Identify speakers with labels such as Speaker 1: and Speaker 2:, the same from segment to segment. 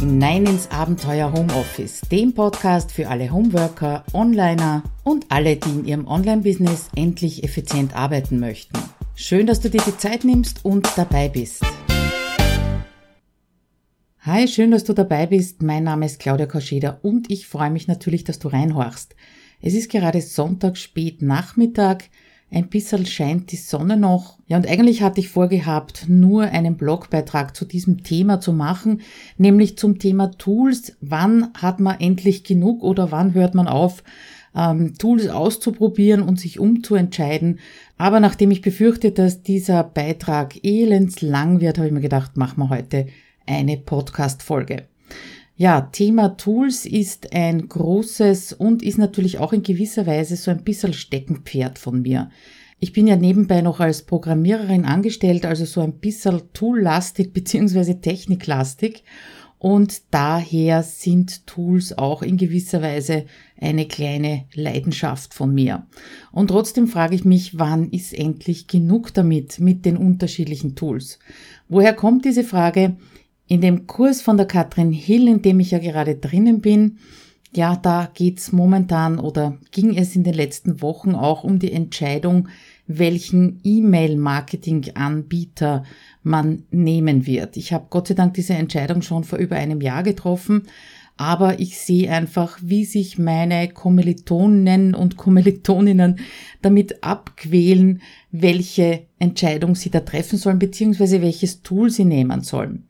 Speaker 1: hinein ins Abenteuer Homeoffice, dem Podcast für alle Homeworker, Onliner und alle, die in ihrem Online-Business endlich effizient arbeiten möchten. Schön, dass du dir die Zeit nimmst und dabei bist. Hi, schön, dass du dabei bist. Mein Name ist Claudia Koscheder und ich freue mich natürlich, dass du reinhorchst. Es ist gerade Sonntag spät Nachmittag. Ein bisschen scheint die Sonne noch. Ja, und eigentlich hatte ich vorgehabt, nur einen Blogbeitrag zu diesem Thema zu machen, nämlich zum Thema Tools. Wann hat man endlich genug oder wann hört man auf, ähm, Tools auszuprobieren und sich umzuentscheiden. Aber nachdem ich befürchte, dass dieser Beitrag elends lang wird, habe ich mir gedacht, machen wir heute eine Podcast-Folge. Ja, Thema Tools ist ein großes und ist natürlich auch in gewisser Weise so ein bisschen Steckenpferd von mir. Ich bin ja nebenbei noch als Programmiererin angestellt, also so ein bisschen toollastig bzw. techniklastig und daher sind Tools auch in gewisser Weise eine kleine Leidenschaft von mir. Und trotzdem frage ich mich, wann ist endlich genug damit mit den unterschiedlichen Tools? Woher kommt diese Frage? In dem Kurs von der Katrin Hill, in dem ich ja gerade drinnen bin, ja, da geht's momentan oder ging es in den letzten Wochen auch um die Entscheidung, welchen E-Mail-Marketing-Anbieter man nehmen wird. Ich habe Gott sei Dank diese Entscheidung schon vor über einem Jahr getroffen, aber ich sehe einfach, wie sich meine Kommilitonen und Kommilitoninnen damit abquälen, welche Entscheidung sie da treffen sollen, beziehungsweise welches Tool sie nehmen sollen.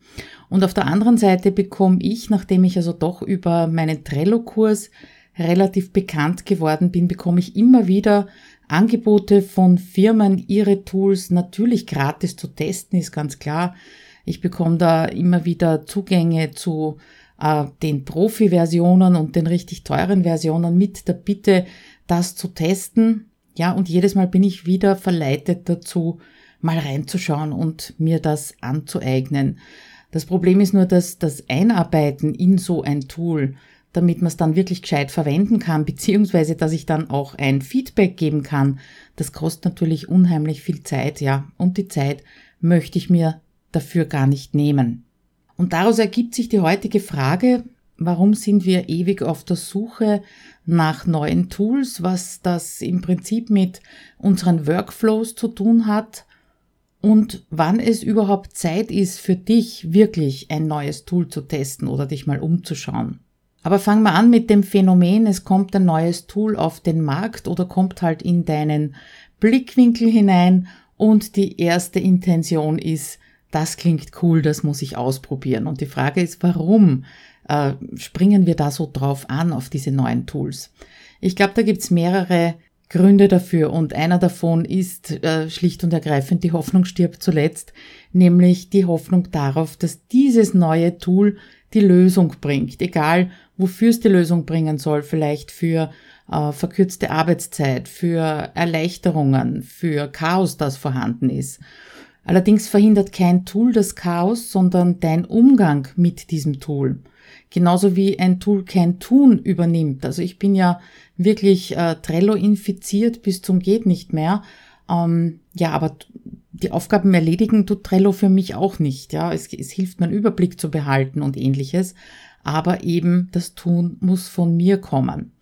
Speaker 1: Und auf der anderen Seite bekomme ich, nachdem ich also doch über meinen Trello-Kurs relativ bekannt geworden bin, bekomme ich immer wieder Angebote von Firmen, ihre Tools natürlich gratis zu testen, ist ganz klar. Ich bekomme da immer wieder Zugänge zu äh, den Profi-Versionen und den richtig teuren Versionen mit der Bitte, das zu testen. Ja, und jedes Mal bin ich wieder verleitet dazu, mal reinzuschauen und mir das anzueignen. Das Problem ist nur, dass das Einarbeiten in so ein Tool, damit man es dann wirklich gescheit verwenden kann, beziehungsweise dass ich dann auch ein Feedback geben kann, das kostet natürlich unheimlich viel Zeit, ja, und die Zeit möchte ich mir dafür gar nicht nehmen. Und daraus ergibt sich die heutige Frage, warum sind wir ewig auf der Suche nach neuen Tools, was das im Prinzip mit unseren Workflows zu tun hat und wann es überhaupt Zeit ist für dich wirklich ein neues Tool zu testen oder dich mal umzuschauen. Aber fangen wir an mit dem Phänomen, es kommt ein neues Tool auf den Markt oder kommt halt in deinen Blickwinkel hinein und die erste Intention ist, das klingt cool, das muss ich ausprobieren. Und die Frage ist, warum äh, springen wir da so drauf an auf diese neuen Tools? Ich glaube, da gibt's mehrere Gründe dafür und einer davon ist äh, schlicht und ergreifend die Hoffnung stirbt zuletzt, nämlich die Hoffnung darauf, dass dieses neue Tool die Lösung bringt, egal wofür es die Lösung bringen soll, vielleicht für äh, verkürzte Arbeitszeit, für Erleichterungen, für Chaos, das vorhanden ist. Allerdings verhindert kein Tool das Chaos, sondern dein Umgang mit diesem Tool. Genauso wie ein Tool kein Tun übernimmt. Also ich bin ja wirklich äh, Trello infiziert bis zum geht nicht mehr. Ähm, ja, aber die Aufgaben erledigen tut Trello für mich auch nicht. Ja, es, es hilft, meinen Überblick zu behalten und ähnliches. Aber eben das Tun muss von mir kommen.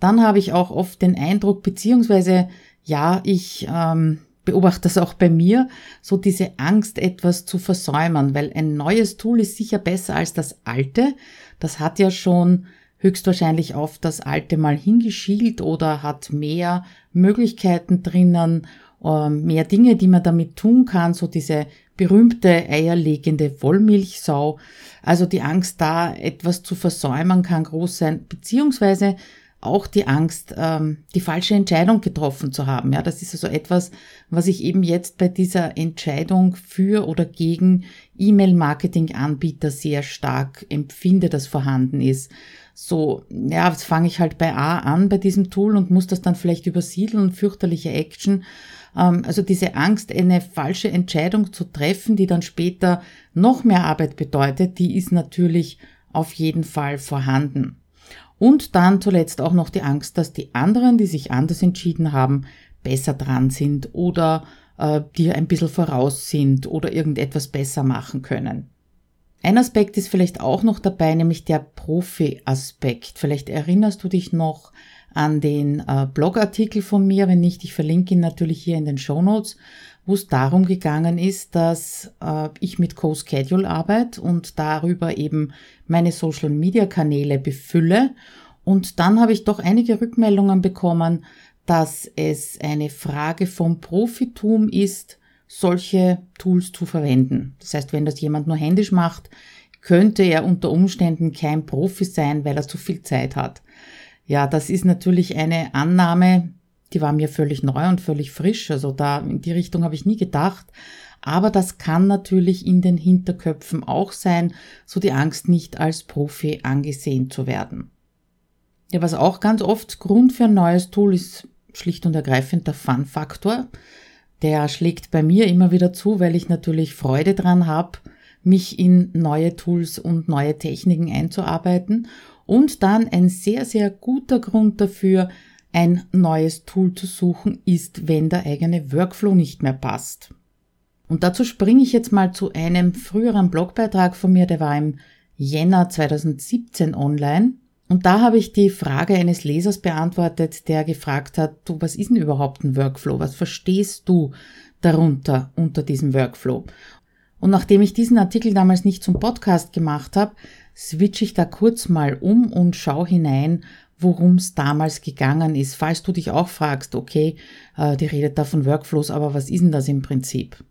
Speaker 1: Dann habe ich auch oft den Eindruck, beziehungsweise ja, ich ähm, beobachte das auch bei mir, so diese Angst, etwas zu versäumen, weil ein neues Tool ist sicher besser als das alte. Das hat ja schon höchstwahrscheinlich auf das alte mal hingeschielt oder hat mehr Möglichkeiten drinnen, ähm, mehr Dinge, die man damit tun kann, so diese berühmte eierlegende Wollmilchsau. Also die Angst da, etwas zu versäumen, kann groß sein, beziehungsweise auch die Angst, ähm, die falsche Entscheidung getroffen zu haben. Ja, das ist also etwas, was ich eben jetzt bei dieser Entscheidung für oder gegen E-Mail-Marketing-Anbieter sehr stark empfinde, das vorhanden ist. So, ja, jetzt fange ich halt bei A an bei diesem Tool und muss das dann vielleicht übersiedeln und fürchterliche Action. Ähm, also diese Angst, eine falsche Entscheidung zu treffen, die dann später noch mehr Arbeit bedeutet, die ist natürlich auf jeden Fall vorhanden. Und dann zuletzt auch noch die Angst, dass die anderen, die sich anders entschieden haben, besser dran sind oder äh, dir ein bisschen voraus sind oder irgendetwas besser machen können. Ein Aspekt ist vielleicht auch noch dabei, nämlich der Profi-Aspekt. Vielleicht erinnerst du dich noch an den äh, Blogartikel von mir, wenn nicht, ich verlinke ihn natürlich hier in den Show Notes, wo es darum gegangen ist, dass äh, ich mit Co-Schedule arbeite und darüber eben meine Social-Media-Kanäle befülle. Und dann habe ich doch einige Rückmeldungen bekommen, dass es eine Frage vom Profitum ist, solche Tools zu verwenden. Das heißt, wenn das jemand nur händisch macht, könnte er unter Umständen kein Profi sein, weil er zu viel Zeit hat. Ja, das ist natürlich eine Annahme, die war mir völlig neu und völlig frisch. Also da in die Richtung habe ich nie gedacht. Aber das kann natürlich in den Hinterköpfen auch sein, so die Angst nicht als Profi angesehen zu werden. Ja, was auch ganz oft Grund für ein neues Tool ist, schlicht und ergreifend der Fun-Faktor. Der schlägt bei mir immer wieder zu, weil ich natürlich Freude dran habe, mich in neue Tools und neue Techniken einzuarbeiten und dann ein sehr, sehr guter Grund dafür, ein neues Tool zu suchen, ist, wenn der eigene Workflow nicht mehr passt. Und dazu springe ich jetzt mal zu einem früheren Blogbeitrag von mir, der war im Jänner 2017 online. Und da habe ich die Frage eines Lesers beantwortet, der gefragt hat, du, was ist denn überhaupt ein Workflow? Was verstehst du darunter, unter diesem Workflow? Und nachdem ich diesen Artikel damals nicht zum Podcast gemacht habe, switche ich da kurz mal um und schaue hinein, worum es damals gegangen ist. Falls du dich auch fragst, okay, äh, die redet da von Workflows, aber was ist denn das im Prinzip?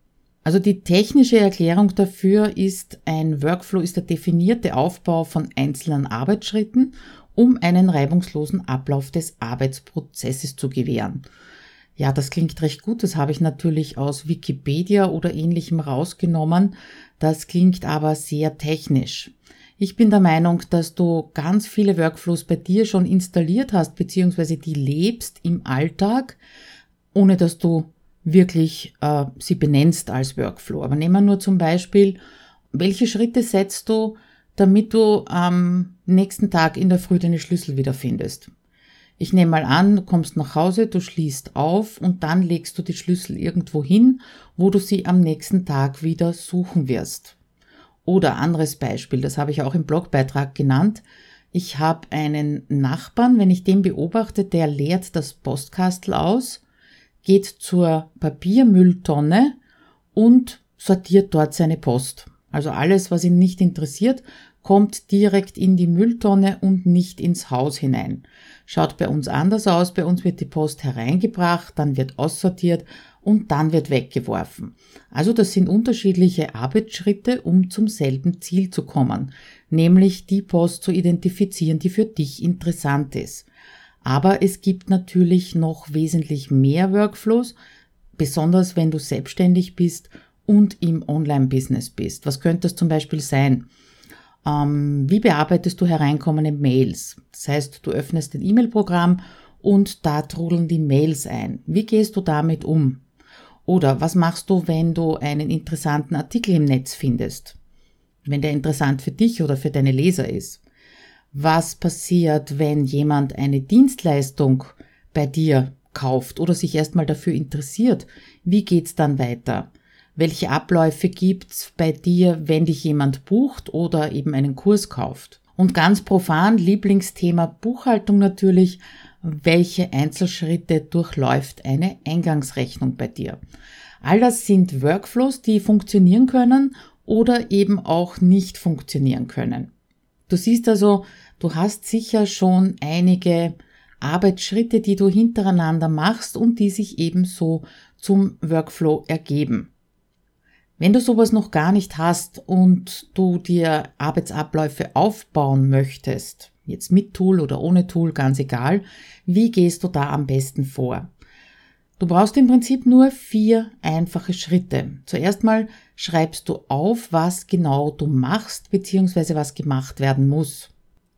Speaker 1: Also die technische Erklärung dafür ist, ein Workflow ist der definierte Aufbau von einzelnen Arbeitsschritten, um einen reibungslosen Ablauf des Arbeitsprozesses zu gewähren. Ja, das klingt recht gut. Das habe ich natürlich aus Wikipedia oder ähnlichem rausgenommen. Das klingt aber sehr technisch. Ich bin der Meinung, dass du ganz viele Workflows bei dir schon installiert hast, beziehungsweise die lebst im Alltag, ohne dass du wirklich äh, sie benennst als Workflow. Aber nehmen wir nur zum Beispiel, welche Schritte setzt du, damit du am nächsten Tag in der Früh deine Schlüssel wiederfindest? Ich nehme mal an, du kommst nach Hause, du schließt auf und dann legst du die Schlüssel irgendwo hin, wo du sie am nächsten Tag wieder suchen wirst. Oder anderes Beispiel, das habe ich auch im Blogbeitrag genannt. Ich habe einen Nachbarn, wenn ich den beobachte, der leert das Postkastel aus geht zur Papiermülltonne und sortiert dort seine Post. Also alles, was ihn nicht interessiert, kommt direkt in die Mülltonne und nicht ins Haus hinein. Schaut bei uns anders aus. Bei uns wird die Post hereingebracht, dann wird aussortiert und dann wird weggeworfen. Also das sind unterschiedliche Arbeitsschritte, um zum selben Ziel zu kommen, nämlich die Post zu identifizieren, die für dich interessant ist. Aber es gibt natürlich noch wesentlich mehr Workflows, besonders wenn du selbstständig bist und im Online-Business bist. Was könnte das zum Beispiel sein? Ähm, wie bearbeitest du hereinkommende Mails? Das heißt, du öffnest ein E-Mail-Programm und da trudeln die Mails ein. Wie gehst du damit um? Oder was machst du, wenn du einen interessanten Artikel im Netz findest? Wenn der interessant für dich oder für deine Leser ist? was passiert, wenn jemand eine Dienstleistung bei dir kauft oder sich erstmal dafür interessiert. Wie geht's dann weiter? Welche Abläufe gibt's bei dir, wenn dich jemand bucht oder eben einen Kurs kauft? Und ganz profan Lieblingsthema Buchhaltung natürlich. Welche Einzelschritte durchläuft eine Eingangsrechnung bei dir? All das sind Workflows, die funktionieren können oder eben auch nicht funktionieren können. Du siehst also, du hast sicher schon einige Arbeitsschritte, die du hintereinander machst und die sich ebenso zum Workflow ergeben. Wenn du sowas noch gar nicht hast und du dir Arbeitsabläufe aufbauen möchtest, jetzt mit Tool oder ohne Tool, ganz egal, wie gehst du da am besten vor? Du brauchst im Prinzip nur vier einfache Schritte. Zuerst mal schreibst du auf, was genau du machst bzw. was gemacht werden muss.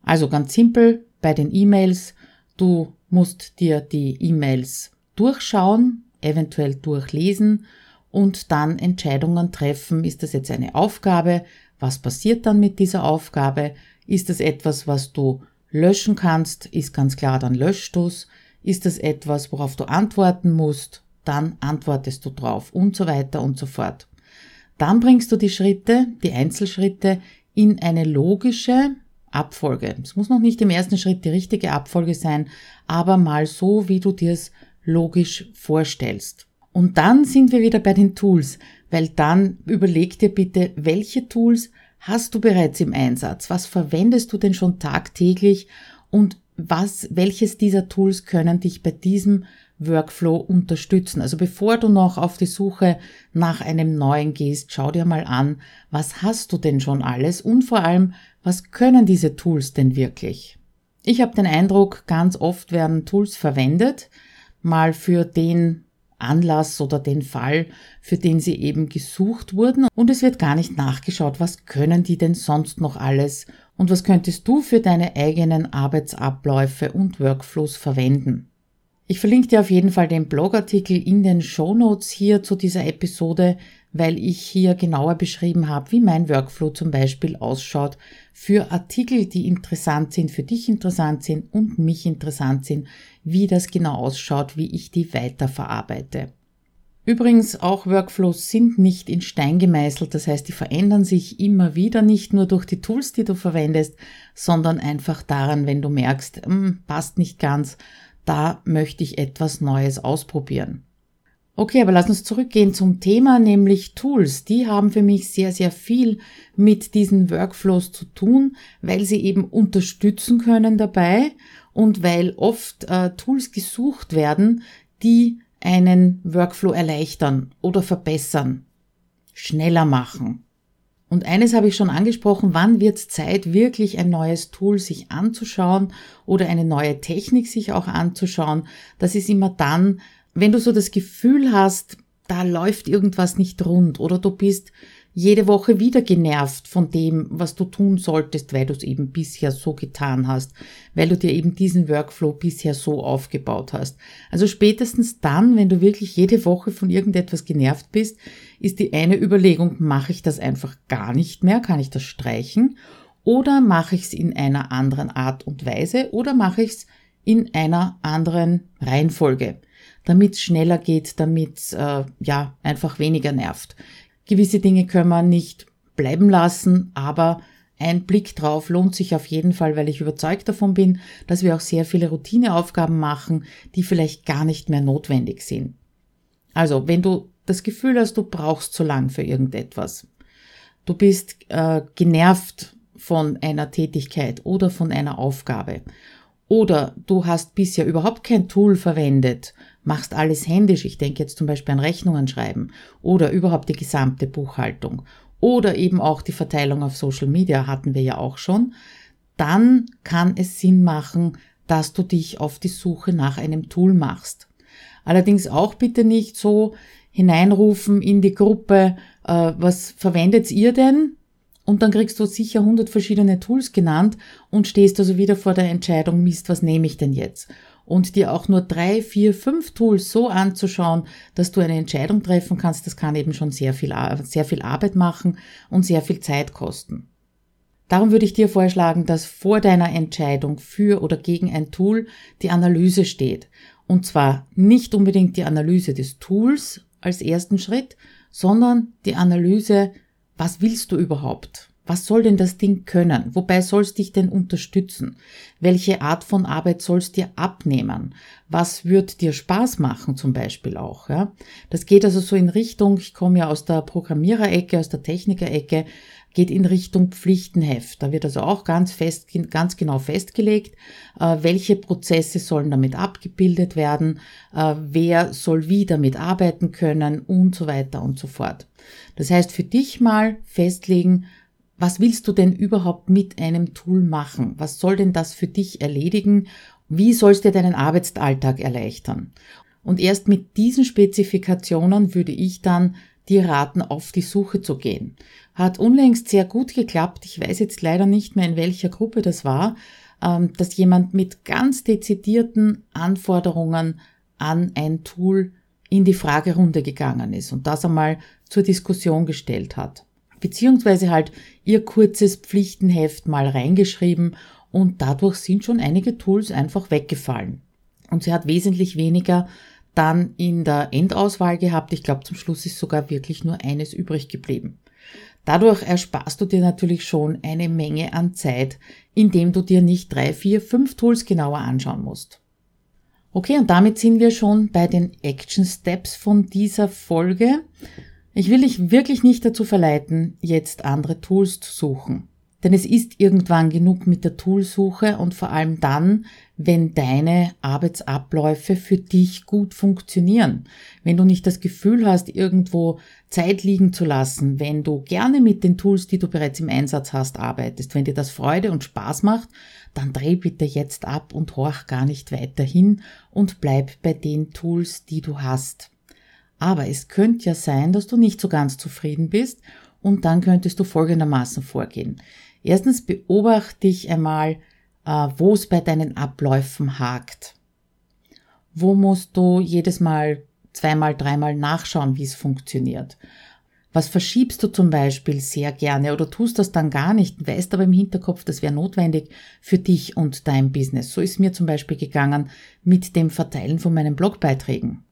Speaker 1: Also ganz simpel bei den E-Mails, du musst dir die E-Mails durchschauen, eventuell durchlesen und dann Entscheidungen treffen. Ist das jetzt eine Aufgabe? Was passiert dann mit dieser Aufgabe? Ist das etwas, was du löschen kannst? Ist ganz klar, dann löscht du es. Ist das etwas, worauf du antworten musst? Dann antwortest du drauf und so weiter und so fort. Dann bringst du die Schritte, die Einzelschritte in eine logische Abfolge. Es muss noch nicht im ersten Schritt die richtige Abfolge sein, aber mal so, wie du dir es logisch vorstellst. Und dann sind wir wieder bei den Tools, weil dann überleg dir bitte, welche Tools hast du bereits im Einsatz? Was verwendest du denn schon tagtäglich? Und was, welches dieser Tools können dich bei diesem Workflow unterstützen? Also bevor du noch auf die Suche nach einem neuen gehst, schau dir mal an, was hast du denn schon alles und vor allem, was können diese Tools denn wirklich? Ich habe den Eindruck, ganz oft werden Tools verwendet, mal für den Anlass oder den Fall, für den sie eben gesucht wurden. Und es wird gar nicht nachgeschaut, was können die denn sonst noch alles? Und was könntest du für deine eigenen Arbeitsabläufe und Workflows verwenden. Ich verlinke dir auf jeden Fall den Blogartikel in den Show Notes hier zu dieser Episode, weil ich hier genauer beschrieben habe, wie mein Workflow zum Beispiel ausschaut für Artikel, die interessant sind, für dich interessant sind und mich interessant sind, wie das genau ausschaut, wie ich die weiterverarbeite. Übrigens, auch Workflows sind nicht in Stein gemeißelt, das heißt, die verändern sich immer wieder, nicht nur durch die Tools, die du verwendest, sondern einfach daran, wenn du merkst, hm, passt nicht ganz, da möchte ich etwas Neues ausprobieren. Okay, aber lass uns zurückgehen zum Thema, nämlich Tools. Die haben für mich sehr, sehr viel mit diesen Workflows zu tun, weil sie eben unterstützen können dabei und weil oft äh, Tools gesucht werden, die einen Workflow erleichtern oder verbessern, schneller machen. Und eines habe ich schon angesprochen, wann wird es Zeit, wirklich ein neues Tool sich anzuschauen oder eine neue Technik sich auch anzuschauen. Das ist immer dann, wenn du so das Gefühl hast, da läuft irgendwas nicht rund oder du bist jede Woche wieder genervt von dem, was du tun solltest, weil du es eben bisher so getan hast, weil du dir eben diesen Workflow bisher so aufgebaut hast. Also spätestens dann, wenn du wirklich jede Woche von irgendetwas genervt bist, ist die eine Überlegung, mache ich das einfach gar nicht mehr, kann ich das streichen oder mache ich es in einer anderen Art und Weise oder mache ich es in einer anderen Reihenfolge, damit es schneller geht, damit äh, ja einfach weniger nervt. Gewisse Dinge können wir nicht bleiben lassen, aber ein Blick drauf lohnt sich auf jeden Fall, weil ich überzeugt davon bin, dass wir auch sehr viele Routineaufgaben machen, die vielleicht gar nicht mehr notwendig sind. Also, wenn du das Gefühl hast, du brauchst zu lang für irgendetwas, du bist äh, genervt von einer Tätigkeit oder von einer Aufgabe, oder du hast bisher überhaupt kein Tool verwendet, machst alles händisch, ich denke jetzt zum Beispiel an Rechnungen schreiben oder überhaupt die gesamte Buchhaltung oder eben auch die Verteilung auf Social Media hatten wir ja auch schon, dann kann es Sinn machen, dass du dich auf die Suche nach einem Tool machst. Allerdings auch bitte nicht so hineinrufen in die Gruppe, äh, was verwendet ihr denn? Und dann kriegst du sicher 100 verschiedene Tools genannt und stehst also wieder vor der Entscheidung, Mist, was nehme ich denn jetzt? Und dir auch nur drei, vier, fünf Tools so anzuschauen, dass du eine Entscheidung treffen kannst, das kann eben schon sehr viel, sehr viel Arbeit machen und sehr viel Zeit kosten. Darum würde ich dir vorschlagen, dass vor deiner Entscheidung für oder gegen ein Tool die Analyse steht. Und zwar nicht unbedingt die Analyse des Tools als ersten Schritt, sondern die Analyse was willst du überhaupt? Was soll denn das Ding können? Wobei soll es dich denn unterstützen? Welche Art von Arbeit soll es dir abnehmen? Was wird dir Spaß machen zum Beispiel auch? Ja? Das geht also so in Richtung, ich komme ja aus der Programmiererecke, aus der Technikerecke, geht in Richtung Pflichtenheft. Da wird also auch ganz fest, ganz genau festgelegt, äh, welche Prozesse sollen damit abgebildet werden, äh, wer soll wie damit arbeiten können und so weiter und so fort. Das heißt, für dich mal festlegen, was willst du denn überhaupt mit einem Tool machen? Was soll denn das für dich erledigen? Wie sollst du deinen Arbeitsalltag erleichtern? Und erst mit diesen Spezifikationen würde ich dann dir raten, auf die Suche zu gehen. Hat unlängst sehr gut geklappt. Ich weiß jetzt leider nicht mehr, in welcher Gruppe das war, ähm, dass jemand mit ganz dezidierten Anforderungen an ein Tool in die Fragerunde gegangen ist und das einmal zur Diskussion gestellt hat. Beziehungsweise halt ihr kurzes Pflichtenheft mal reingeschrieben und dadurch sind schon einige Tools einfach weggefallen. Und sie hat wesentlich weniger dann in der Endauswahl gehabt. Ich glaube, zum Schluss ist sogar wirklich nur eines übrig geblieben. Dadurch ersparst du dir natürlich schon eine Menge an Zeit, indem du dir nicht drei, vier, fünf Tools genauer anschauen musst. Okay, und damit sind wir schon bei den Action Steps von dieser Folge. Ich will dich wirklich nicht dazu verleiten, jetzt andere Tools zu suchen. Denn es ist irgendwann genug mit der Toolsuche und vor allem dann, wenn deine Arbeitsabläufe für dich gut funktionieren. Wenn du nicht das Gefühl hast, irgendwo Zeit liegen zu lassen, wenn du gerne mit den Tools, die du bereits im Einsatz hast, arbeitest, wenn dir das Freude und Spaß macht, dann dreh bitte jetzt ab und horch gar nicht weiter hin und bleib bei den Tools, die du hast. Aber es könnte ja sein, dass du nicht so ganz zufrieden bist und dann könntest du folgendermaßen vorgehen. Erstens beobachte dich einmal, äh, wo es bei deinen Abläufen hakt. Wo musst du jedes Mal zweimal, dreimal nachschauen, wie es funktioniert? Was verschiebst du zum Beispiel sehr gerne oder tust das dann gar nicht, weißt aber im Hinterkopf, das wäre notwendig für dich und dein Business. So ist mir zum Beispiel gegangen mit dem Verteilen von meinen Blogbeiträgen.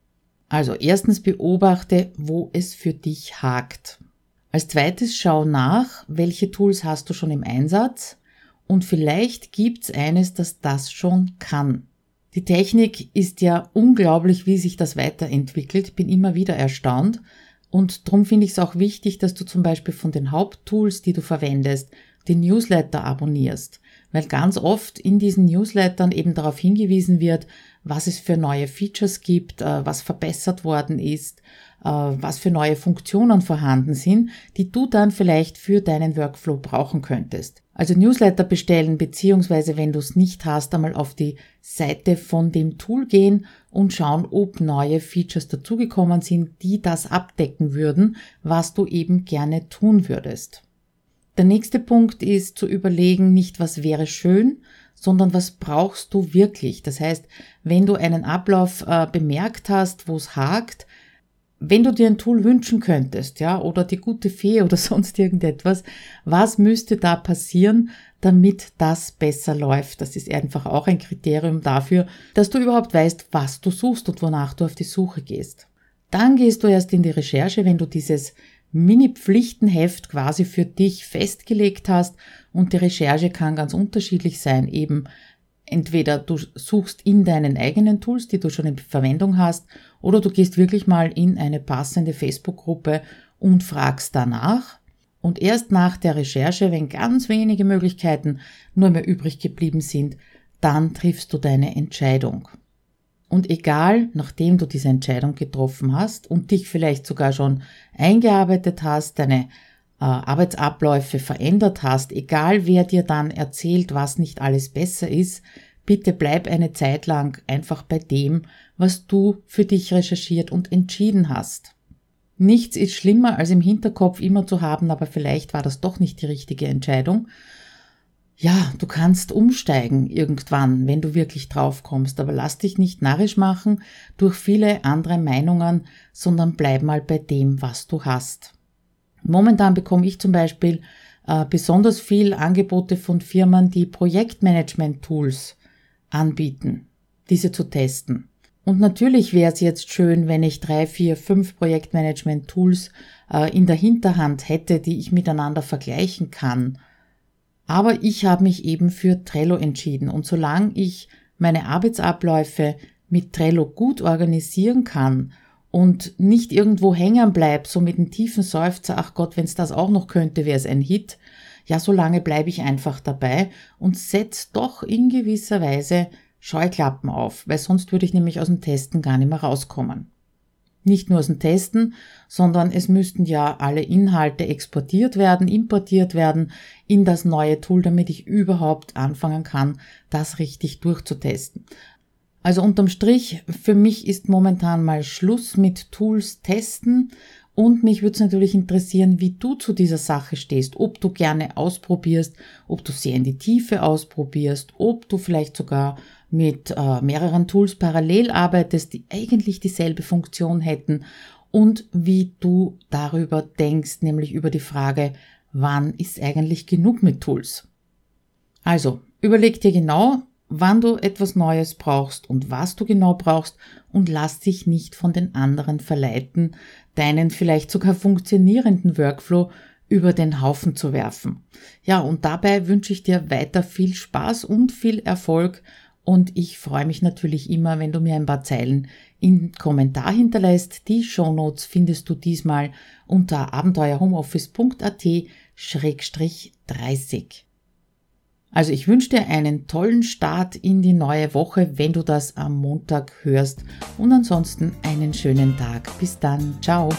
Speaker 1: Also erstens beobachte, wo es für dich hakt. Als zweites schau nach, welche Tools hast du schon im Einsatz und vielleicht gibt's eines, das das schon kann. Die Technik ist ja unglaublich, wie sich das weiterentwickelt. Bin immer wieder erstaunt. Und darum finde ich es auch wichtig, dass du zum Beispiel von den Haupttools, die du verwendest, den Newsletter abonnierst. Weil ganz oft in diesen Newslettern eben darauf hingewiesen wird, was es für neue Features gibt, äh, was verbessert worden ist, äh, was für neue Funktionen vorhanden sind, die du dann vielleicht für deinen Workflow brauchen könntest. Also Newsletter bestellen, beziehungsweise wenn du es nicht hast, einmal auf die Seite von dem Tool gehen und schauen, ob neue Features dazugekommen sind, die das abdecken würden, was du eben gerne tun würdest. Der nächste Punkt ist zu überlegen, nicht was wäre schön, sondern was brauchst du wirklich. Das heißt, wenn du einen Ablauf äh, bemerkt hast, wo es hakt, wenn du dir ein Tool wünschen könntest, ja, oder die gute Fee oder sonst irgendetwas, was müsste da passieren, damit das besser läuft? Das ist einfach auch ein Kriterium dafür, dass du überhaupt weißt, was du suchst und wonach du auf die Suche gehst. Dann gehst du erst in die Recherche, wenn du dieses Mini-Pflichtenheft quasi für dich festgelegt hast und die Recherche kann ganz unterschiedlich sein, eben entweder du suchst in deinen eigenen Tools, die du schon in Verwendung hast, oder du gehst wirklich mal in eine passende Facebook-Gruppe und fragst danach. Und erst nach der Recherche, wenn ganz wenige Möglichkeiten nur mehr übrig geblieben sind, dann triffst du deine Entscheidung. Und egal, nachdem du diese Entscheidung getroffen hast und dich vielleicht sogar schon eingearbeitet hast, deine äh, Arbeitsabläufe verändert hast, egal wer dir dann erzählt, was nicht alles besser ist, bitte bleib eine Zeit lang einfach bei dem, was du für dich recherchiert und entschieden hast. Nichts ist schlimmer, als im Hinterkopf immer zu haben, aber vielleicht war das doch nicht die richtige Entscheidung. Ja, du kannst umsteigen irgendwann, wenn du wirklich drauf kommst, aber lass dich nicht narrisch machen durch viele andere Meinungen, sondern bleib mal bei dem, was du hast. Momentan bekomme ich zum Beispiel äh, besonders viel Angebote von Firmen, die Projektmanagement-Tools anbieten, diese zu testen. Und natürlich wäre es jetzt schön, wenn ich drei, vier, fünf Projektmanagement-Tools äh, in der Hinterhand hätte, die ich miteinander vergleichen kann. Aber ich habe mich eben für Trello entschieden und solange ich meine Arbeitsabläufe mit Trello gut organisieren kann und nicht irgendwo hängen bleibt, so mit einem tiefen Seufzer, ach Gott, wenn's das auch noch könnte, wäre es ein Hit. Ja, so lange bleibe ich einfach dabei und setz doch in gewisser Weise Scheuklappen auf, weil sonst würde ich nämlich aus dem Testen gar nicht mehr rauskommen. Nicht nur aus dem Testen, sondern es müssten ja alle Inhalte exportiert werden, importiert werden in das neue Tool, damit ich überhaupt anfangen kann, das richtig durchzutesten. Also unterm Strich, für mich ist momentan mal Schluss mit Tools testen und mich würde es natürlich interessieren, wie du zu dieser Sache stehst, ob du gerne ausprobierst, ob du sehr in die Tiefe ausprobierst, ob du vielleicht sogar mit äh, mehreren Tools parallel arbeitest, die eigentlich dieselbe Funktion hätten und wie du darüber denkst, nämlich über die Frage, wann ist eigentlich genug mit Tools? Also, überleg dir genau, wann du etwas Neues brauchst und was du genau brauchst und lass dich nicht von den anderen verleiten, deinen vielleicht sogar funktionierenden Workflow über den Haufen zu werfen. Ja, und dabei wünsche ich dir weiter viel Spaß und viel Erfolg und ich freue mich natürlich immer, wenn du mir ein paar Zeilen in Kommentar hinterlässt. Die Shownotes findest du diesmal unter abenteuerhomeoffice.at-30. Also ich wünsche dir einen tollen Start in die neue Woche, wenn du das am Montag hörst und ansonsten einen schönen Tag. Bis dann. Ciao.